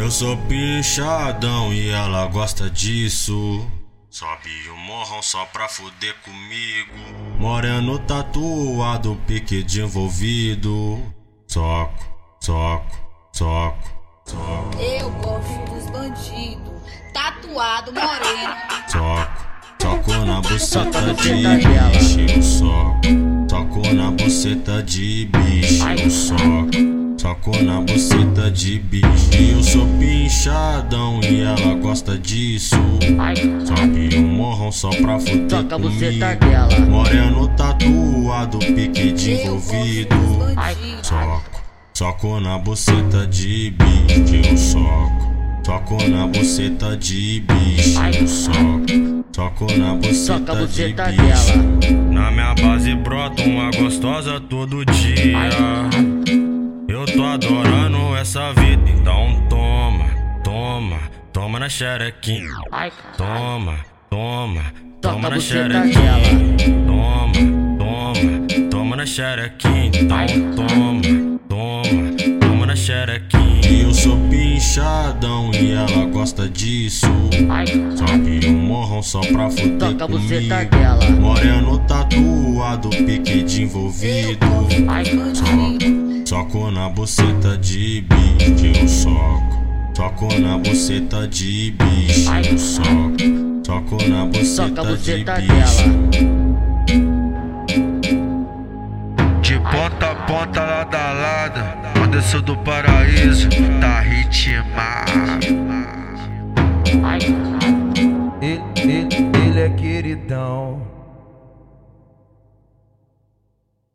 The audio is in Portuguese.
Eu sou pichadão e ela gosta disso. Sobe o morrão só pra fuder comigo. Moreno tatuado, pique de envolvido. Soco, soco, soco, soco. Eu gosto dos bandidos, tatuado moreno. Soco, soco na buceta de bicho, eu soco. Soco na buceta de bicho. Soco na buceta de bicho. Eu sou pinchadão e ela gosta disso. Sobe um morrão só pra fuder Toca a buceta comigo. dela. Moreno tatuado, pique de envolvido. Soco, soco na buceta de bicho, eu soco. Soco na buceta de bicho, eu soco. Soco na buceta de bicho. dela. Na minha base brota uma gostosa todo dia. Toma na xerequinha. Toma, toma, toma a na xerequinha. Toma, toma, toma na xerequinha. Então toma, toma, toma na xerequinha. Eu sou pinchadão e ela gosta disso. Sobe um morrão só pra fuder Toca a buceta comigo. dela. Moreno tatuado, pique de envolvido. bandidos. Soco na buceta de bicho, eu soco. Soco na buceta de bicho, eu soco. Soco na Toca a buceta de buceta bicho. dela. De ponta a ponta, lado a lado. Quando eu sou do paraíso, tá ritmado. Ele, ele, ele é queridão.